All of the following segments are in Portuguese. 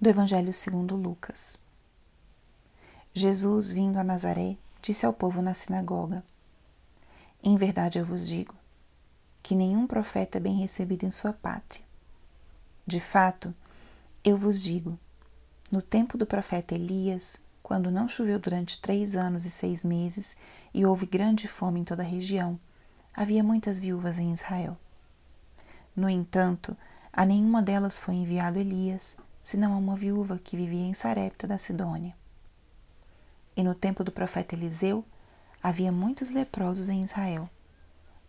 do Evangelho segundo Lucas. Jesus, vindo a Nazaré, disse ao povo na sinagoga: Em verdade eu vos digo que nenhum profeta é bem recebido em sua pátria. De fato, eu vos digo, no tempo do profeta Elias, quando não choveu durante três anos e seis meses e houve grande fome em toda a região, havia muitas viúvas em Israel. No entanto, a nenhuma delas foi enviado Elias, senão a uma viúva que vivia em Sarepta da Sidônia. E no tempo do profeta Eliseu, havia muitos leprosos em Israel.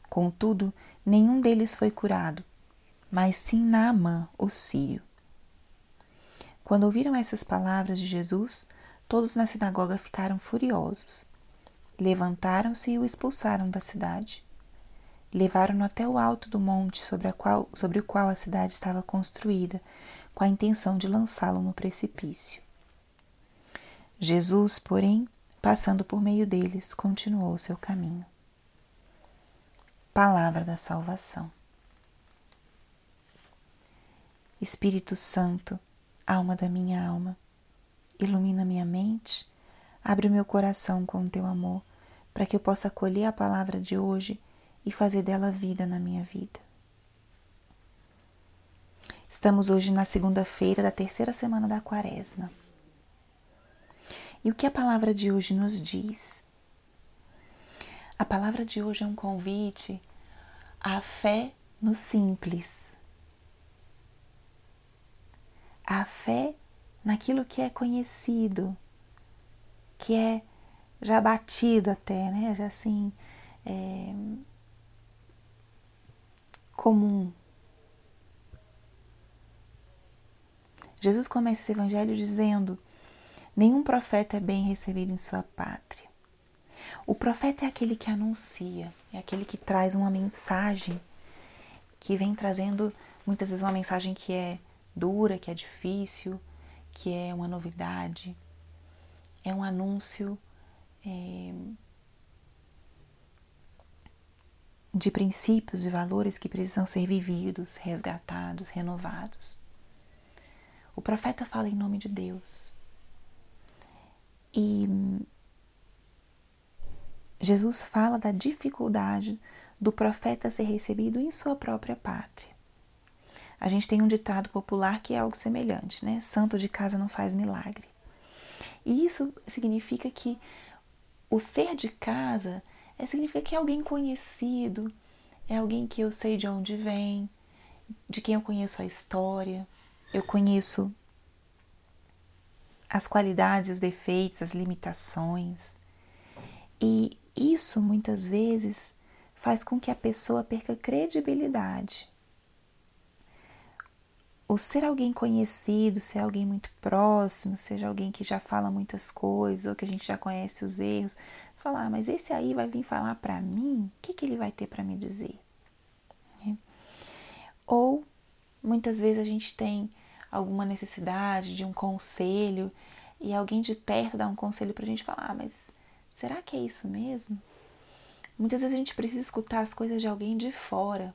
Contudo, nenhum deles foi curado, mas sim Naamã, o sírio. Quando ouviram essas palavras de Jesus, todos na sinagoga ficaram furiosos. Levantaram-se e o expulsaram da cidade. Levaram-no até o alto do monte sobre, qual, sobre o qual a cidade estava construída, com a intenção de lançá-lo no precipício. Jesus, porém, passando por meio deles, continuou seu caminho. Palavra da Salvação. Espírito Santo, alma da minha alma, ilumina minha mente, abre meu coração com o teu amor, para que eu possa acolher a palavra de hoje e fazer dela vida na minha vida. Estamos hoje na segunda-feira da terceira semana da Quaresma. E o que a palavra de hoje nos diz? A palavra de hoje é um convite à fé no simples. A fé naquilo que é conhecido, que é já batido até, né? Já assim, é, comum. Jesus começa esse evangelho dizendo: Nenhum profeta é bem recebido em sua pátria. O profeta é aquele que anuncia, é aquele que traz uma mensagem, que vem trazendo muitas vezes uma mensagem que é dura, que é difícil, que é uma novidade, é um anúncio é, de princípios e valores que precisam ser vividos, resgatados, renovados. O profeta fala em nome de Deus. E Jesus fala da dificuldade do profeta ser recebido em sua própria pátria. A gente tem um ditado popular que é algo semelhante, né? Santo de casa não faz milagre. E isso significa que o ser de casa é, significa que é alguém conhecido, é alguém que eu sei de onde vem, de quem eu conheço a história, eu conheço as qualidades, os defeitos, as limitações. E isso muitas vezes faz com que a pessoa perca credibilidade. O ser alguém conhecido, ser alguém muito próximo, seja alguém que já fala muitas coisas ou que a gente já conhece os erros, falar, ah, mas esse aí vai vir falar para mim, o que, que ele vai ter para me dizer? Né? Ou muitas vezes a gente tem alguma necessidade de um conselho e alguém de perto dá um conselho para a gente falar, ah, mas será que é isso mesmo? Muitas vezes a gente precisa escutar as coisas de alguém de fora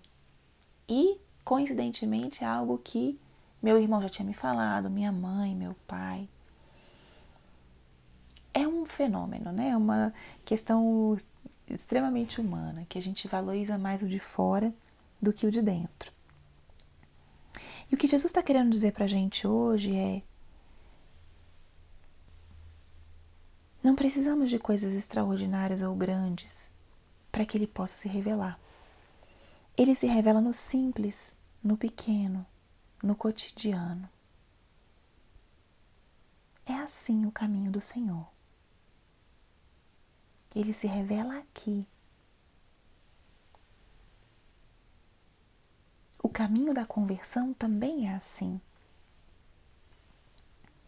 e, coincidentemente, é algo que meu irmão já tinha me falado, minha mãe, meu pai. É um fenômeno, né? É uma questão extremamente humana, que a gente valoriza mais o de fora do que o de dentro. E o que Jesus está querendo dizer para a gente hoje é: não precisamos de coisas extraordinárias ou grandes para que Ele possa se revelar. Ele se revela no simples, no pequeno, no cotidiano. É assim o caminho do Senhor. Ele se revela aqui caminho da conversão também é assim.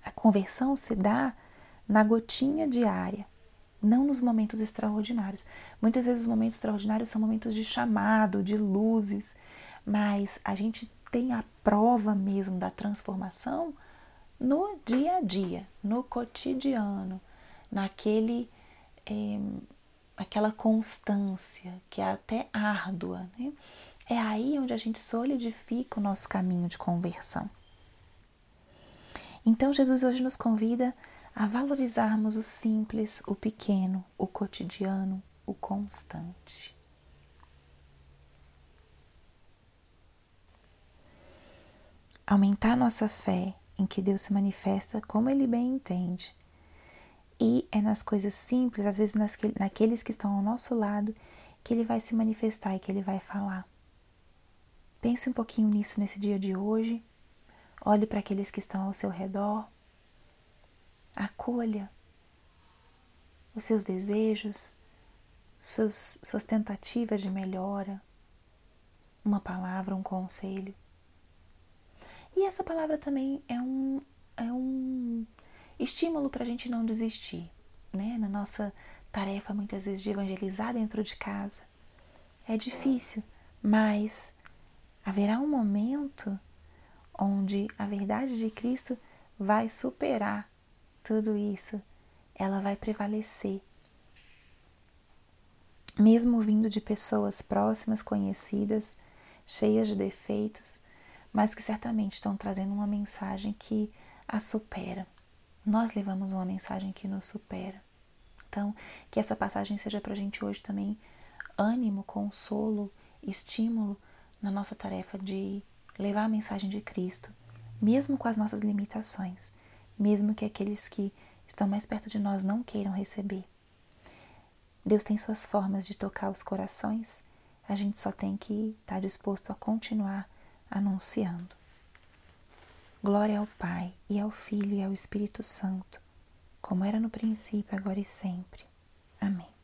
A conversão se dá na gotinha diária, não nos momentos extraordinários. Muitas vezes os momentos extraordinários são momentos de chamado, de luzes, mas a gente tem a prova mesmo da transformação no dia a dia, no cotidiano, naquele é, aquela constância que é até árdua, né? É aí onde a gente solidifica o nosso caminho de conversão. Então, Jesus hoje nos convida a valorizarmos o simples, o pequeno, o cotidiano, o constante. Aumentar nossa fé em que Deus se manifesta como Ele bem entende. E é nas coisas simples, às vezes nas, naqueles que estão ao nosso lado, que Ele vai se manifestar e que Ele vai falar. Pense um pouquinho nisso nesse dia de hoje. Olhe para aqueles que estão ao seu redor. Acolha os seus desejos, suas, suas tentativas de melhora, uma palavra, um conselho. E essa palavra também é um, é um estímulo para a gente não desistir, né? Na nossa tarefa, muitas vezes, de evangelizar dentro de casa. É difícil, mas haverá um momento onde a verdade de Cristo vai superar tudo isso, ela vai prevalecer. Mesmo vindo de pessoas próximas, conhecidas, cheias de defeitos, mas que certamente estão trazendo uma mensagem que a supera. Nós levamos uma mensagem que nos supera. Então, que essa passagem seja para a gente hoje também ânimo, consolo, estímulo na nossa tarefa de levar a mensagem de Cristo, mesmo com as nossas limitações, mesmo que aqueles que estão mais perto de nós não queiram receber. Deus tem suas formas de tocar os corações, a gente só tem que estar disposto a continuar anunciando. Glória ao Pai, e ao Filho, e ao Espírito Santo, como era no princípio, agora e sempre. Amém.